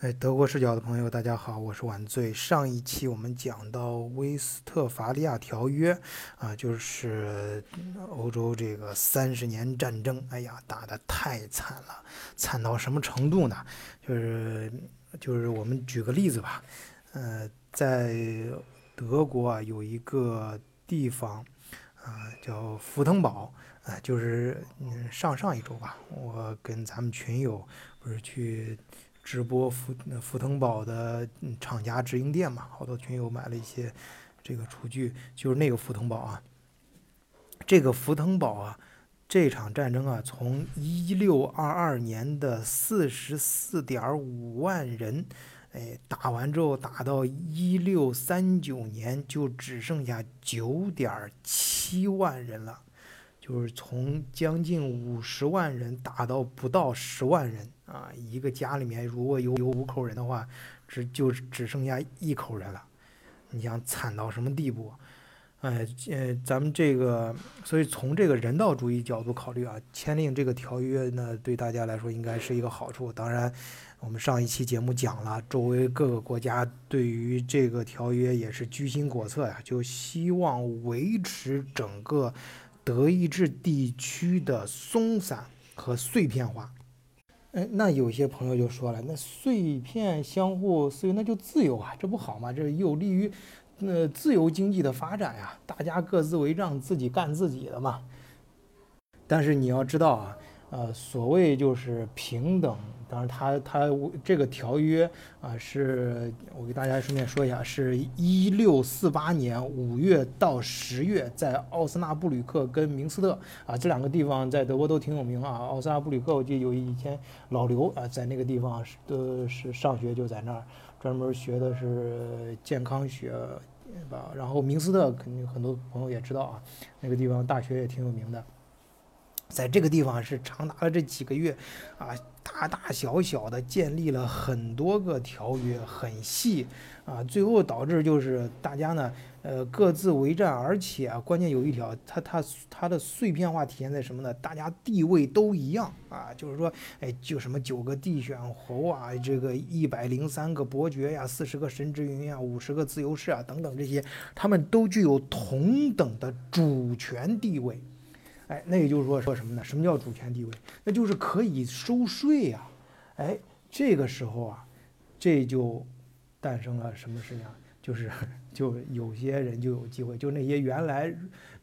哎，德国视角的朋友，大家好，我是晚醉。上一期我们讲到威斯特伐利亚条约，啊，就是欧洲这个三十年战争，哎呀，打得太惨了，惨到什么程度呢？就是就是我们举个例子吧，呃，在德国啊有一个地方，啊，叫福腾堡，啊，就是嗯上上一周吧，我跟咱们群友不是去。直播福福腾堡的厂家直营店嘛，好多群友买了一些这个厨具，就是那个福腾堡啊。这个福腾堡啊，这场战争啊，从一六二二年的四十四点五万人，哎，打完之后打到一六三九年就只剩下九点七万人了，就是从将近五十万人打到不到十万人。啊，一个家里面如果有有五口人的话，只就只剩下一口人了。你想惨到什么地步？哎，呃，咱们这个，所以从这个人道主义角度考虑啊，签订这个条约呢，对大家来说应该是一个好处。当然，我们上一期节目讲了，周围各个国家对于这个条约也是居心叵测呀，就希望维持整个德意志地区的松散和碎片化。哎，那有些朋友就说了，那碎片相互私有，那就自由啊，这不好吗？这有利于，那，自由经济的发展呀，大家各自为政，自己干自己的嘛。但是你要知道啊。呃，所谓就是平等，当然，他他这个条约啊，是我给大家顺便说一下，是一六四八年五月到十月，在奥斯纳布吕克跟明斯特啊这两个地方在德国都挺有名啊。奥斯纳布吕克，我记得有以前老刘啊在那个地方是都是上学就在那儿，专门学的是健康学吧。然后明斯特肯定很多朋友也知道啊，那个地方大学也挺有名的。在这个地方是长达了这几个月，啊，大大小小的建立了很多个条约，很细，啊，最后导致就是大家呢，呃，各自为战，而且啊关键有一条，它它它的碎片化体现在什么呢？大家地位都一样，啊，就是说，哎，就什么九个地选侯啊，这个一百零三个伯爵呀，四十个神之云呀，五十个自由士啊，等等这些，他们都具有同等的主权地位。哎，那也就是说说什么呢？什么叫主权地位？那就是可以收税呀。哎，这个时候啊，这就诞生了什么事情？就是就有些人就有机会，就那些原来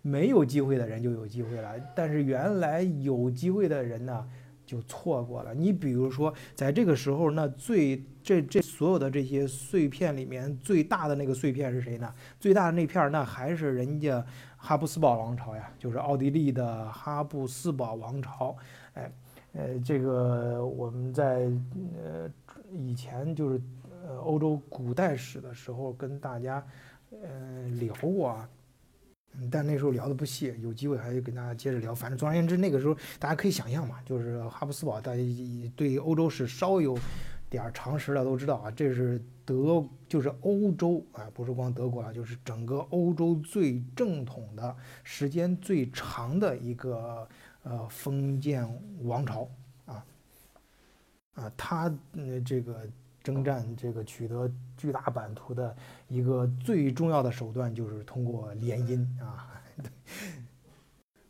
没有机会的人就有机会了。但是原来有机会的人呢，就错过了。你比如说，在这个时候，那最这这所有的这些碎片里面，最大的那个碎片是谁呢？最大的那片儿，那还是人家。哈布斯堡王朝呀，就是奥地利的哈布斯堡王朝。哎，呃，这个我们在呃以前就是呃欧洲古代史的时候跟大家呃聊过啊，但那时候聊的不细，有机会还是跟大家接着聊。反正总而言之，那个时候大家可以想象嘛，就是哈布斯堡，大家对欧洲史稍有。点常识的都知道啊，这是德，就是欧洲啊，不是光德国啊，就是整个欧洲最正统的、时间最长的一个呃封建王朝啊啊，他嗯这个征战这个取得巨大版图的一个最重要的手段就是通过联姻啊。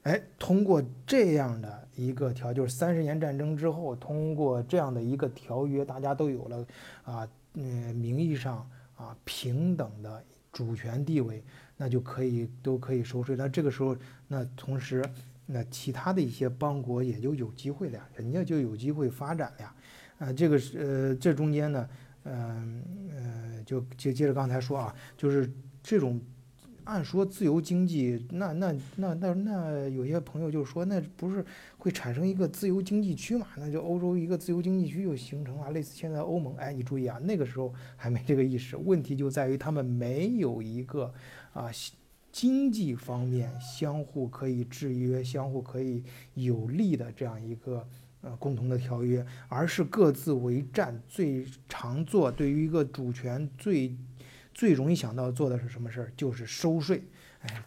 哎，通过这样的一个条，就是三十年战争之后，通过这样的一个条约，大家都有了啊，嗯，名义上啊平等的主权地位，那就可以都可以收税。那这个时候，那同时，那其他的一些邦国也就有机会了呀，人家就有机会发展了呀。啊，这个是呃，这中间呢，嗯呃，就接接着刚才说啊，就是这种。按说自由经济，那那那那那有些朋友就说，那不是会产生一个自由经济区嘛？那就欧洲一个自由经济区就形成了，类似现在欧盟。哎，你注意啊，那个时候还没这个意识。问题就在于他们没有一个啊经济方面相互可以制约、相互可以有利的这样一个呃共同的条约，而是各自为战。最常做对于一个主权最。最容易想到做的是什么事儿？就是收税，哎，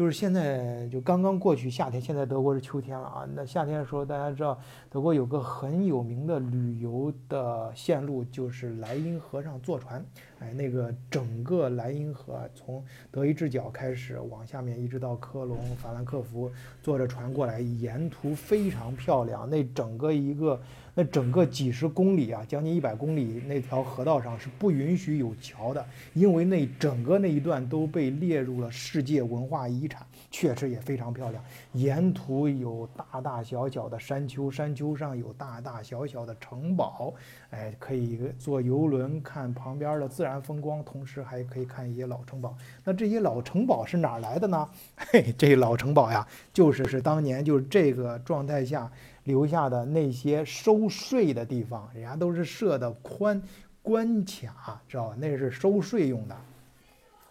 就是现在就刚刚过去夏天，现在德国是秋天了啊。那夏天的时候，大家知道德国有个很有名的旅游的线路，就是莱茵河上坐船。哎，那个整个莱茵河从德意志角开始往下面一直到科隆、法兰克福，坐着船过来，沿途非常漂亮。那整个一个。那整个几十公里啊，将近一百公里那条河道上是不允许有桥的，因为那整个那一段都被列入了世界文化遗产，确实也非常漂亮。沿途有大大小小的山丘，山丘上有大大小小的城堡，哎，可以坐游轮看旁边的自然风光，同时还可以看一些老城堡。那这些老城堡是哪来的呢？嘿，这老城堡呀，就是是当年就是这个状态下。留下的那些收税的地方，人家都是设的宽关卡，知道吧？那是收税用的。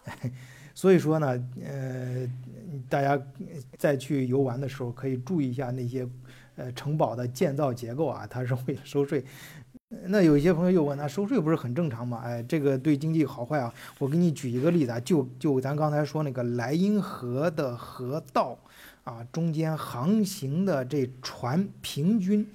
所以说呢，呃，大家再去游玩的时候，可以注意一下那些呃城堡的建造结构啊，它是为了收税。那有一些朋友又问，那收税不是很正常吗？哎，这个对经济好坏啊？我给你举一个例子啊，就就咱刚才说那个莱茵河的河道。啊，中间航行的这船平均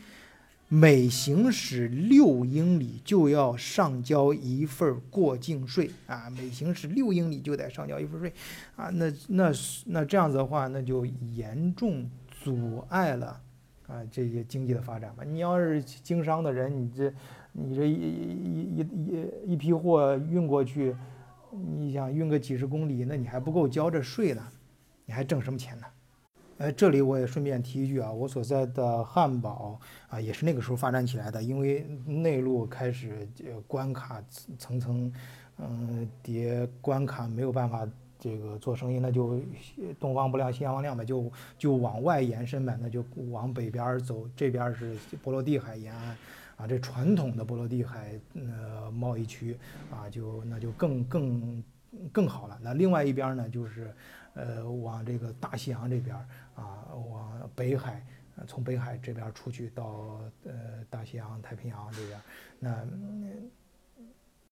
每行驶六英里就要上交一份过境税啊，每行驶六英里就得上交一份税啊，那那那这样子的话，那就严重阻碍了啊这些经济的发展嘛。你要是经商的人，你这你这一一一一一批货运过去，你想运个几十公里，那你还不够交这税呢，你还挣什么钱呢？呃，这里我也顺便提一句啊，我所在的汉堡啊，也是那个时候发展起来的，因为内陆开始呃关卡层层，嗯叠关卡没有办法这个做生意，那就东方不亮西方亮呗，就就往外延伸呗，那就往北边走，这边是波罗的海沿岸啊，这传统的波罗的海呃贸易区啊，就那就更更更好了。那另外一边呢，就是呃往这个大西洋这边。啊，往北海，从北海这边出去到呃大西洋、太平洋这边，那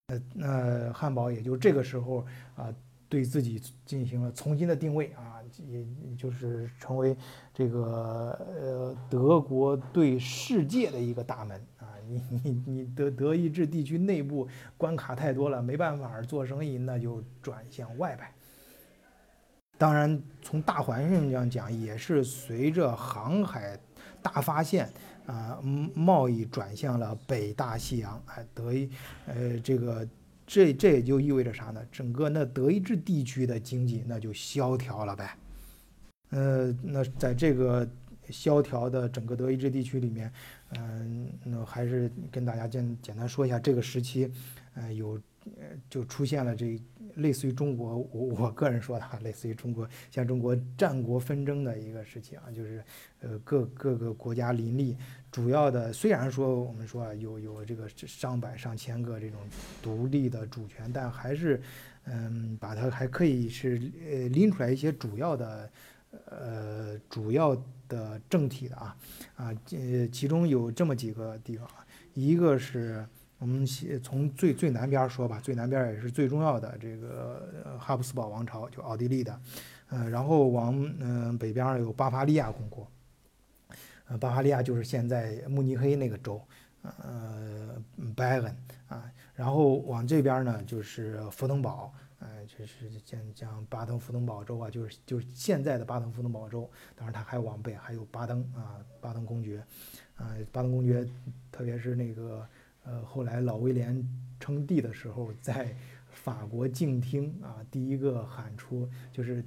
那那汉堡也就这个时候啊，对自己进行了重新的定位啊，也就是成为这个呃德国对世界的一个大门啊，你你你德德意志地区内部关卡太多了，没办法做生意，那就转向外呗。当然，从大环境上讲，也是随着航海大发现啊，贸易转向了北大西洋。哎，德意，呃，这个这这也就意味着啥呢？整个那德意志地区的经济那就萧条了呗。呃，那在这个萧条的整个德意志地区里面，嗯，那还是跟大家简简单说一下这个时期，呃，有呃就出现了这。类似于中国，我我个人说的，类似于中国，像中国战国纷争的一个时期啊，就是，呃，各各个国家林立，主要的虽然说我们说啊，有有这个上百上千个这种独立的主权，但还是，嗯，把它还可以是呃拎出来一些主要的，呃，主要的政体的啊，啊，呃，其中有这么几个地方啊，一个是。我们先从最最南边说吧，最南边也是最重要的这个哈布斯堡王朝，就奥地利的，呃，然后往嗯北边有巴伐利亚公国，呃，巴伐利亚就是现在慕尼黑那个州，呃，拜恩啊，然后往这边呢就是福登堡，呃，就是像像巴登福登堡州啊，就是就是现在的巴登福登堡州，当然它还往北还有巴登啊，巴登公爵，啊，巴登公爵，特别是那个。呃，后来老威廉称帝的时候，在法国静听啊，第一个喊出就是，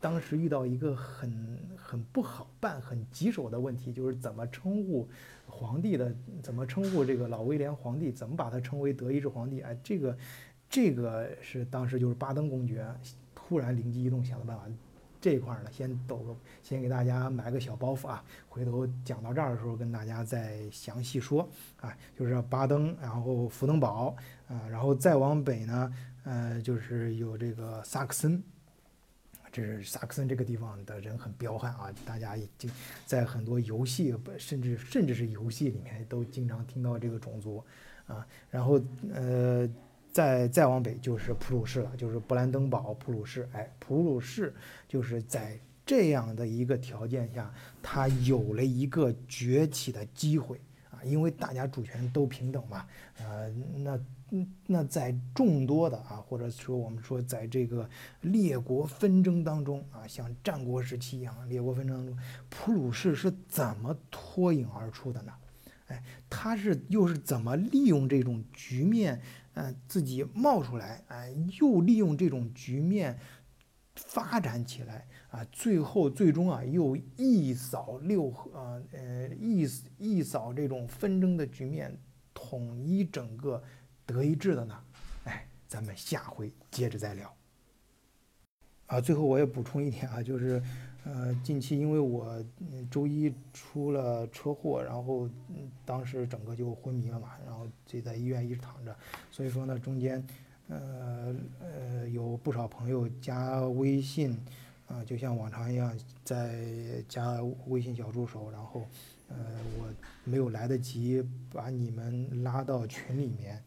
当时遇到一个很很不好办、很棘手的问题，就是怎么称呼皇帝的，怎么称呼这个老威廉皇帝，怎么把他称为德意志皇帝？哎，这个这个是当时就是巴登公爵突然灵机一动想的办法。这一块呢，先抖个，先给大家埋个小包袱啊，回头讲到这儿的时候跟大家再详细说啊，就是巴登，然后福登堡啊，然后再往北呢，呃，就是有这个萨克森，这是萨克森这个地方的人很彪悍啊，大家已经在很多游戏，甚至甚至是游戏里面都经常听到这个种族啊，然后呃。再再往北就是普鲁士了，就是勃兰登堡、普鲁士。哎，普鲁士就是在这样的一个条件下，它有了一个崛起的机会啊，因为大家主权都平等嘛。呃，那那在众多的啊，或者说我们说在这个列国纷争当中啊，像战国时期一样，列国纷争中，普鲁士是怎么脱颖而出的呢？哎，他是又是怎么利用这种局面？嗯，自己冒出来，哎，又利用这种局面发展起来啊，最后最终啊，又一扫六合，呃，一一扫这种纷争的局面，统一整个德意志的呢？哎，咱们下回接着再聊。啊，最后我也补充一点啊，就是。呃，近期因为我周一出了车祸，然后当时整个就昏迷了嘛，然后就在医院一直躺着，所以说呢，中间呃呃有不少朋友加微信，啊，就像往常一样在加微信小助手，然后呃我没有来得及把你们拉到群里面，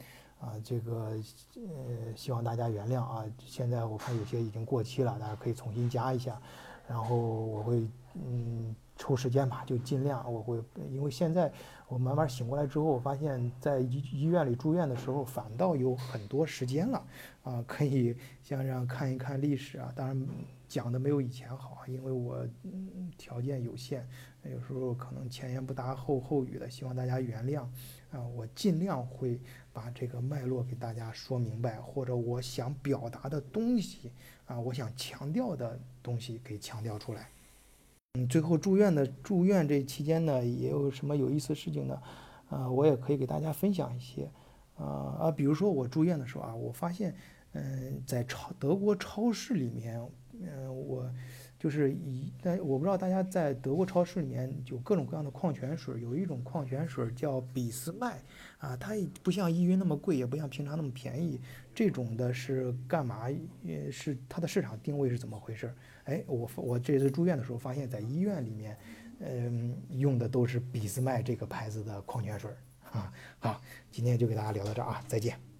啊，这个呃希望大家原谅啊，现在我看有些已经过期了，大家可以重新加一下。然后我会嗯抽时间吧，就尽量我会，因为现在我慢慢醒过来之后，我发现在医医院里住院的时候，反倒有很多时间了啊，可以像这样看一看历史啊。当然讲的没有以前好，因为我嗯条件有限，有时候可能前言不搭后后语的，希望大家原谅啊。我尽量会把这个脉络给大家说明白，或者我想表达的东西。啊，我想强调的东西给强调出来。嗯，最后住院的住院这期间呢，也有什么有意思的事情呢？啊，我也可以给大家分享一些。啊啊，比如说我住院的时候啊，我发现，嗯，在超德国超市里面，嗯，我。就是以，但我不知道大家在德国超市里面有各种各样的矿泉水，有一种矿泉水叫俾斯麦，啊，它也不像依云那么贵，也不像平常那么便宜。这种的是干嘛？也，是它的市场定位是怎么回事？哎，我我这次住院的时候发现，在医院里面，嗯，用的都是俾斯麦这个牌子的矿泉水。啊，好，今天就给大家聊到这儿啊，再见。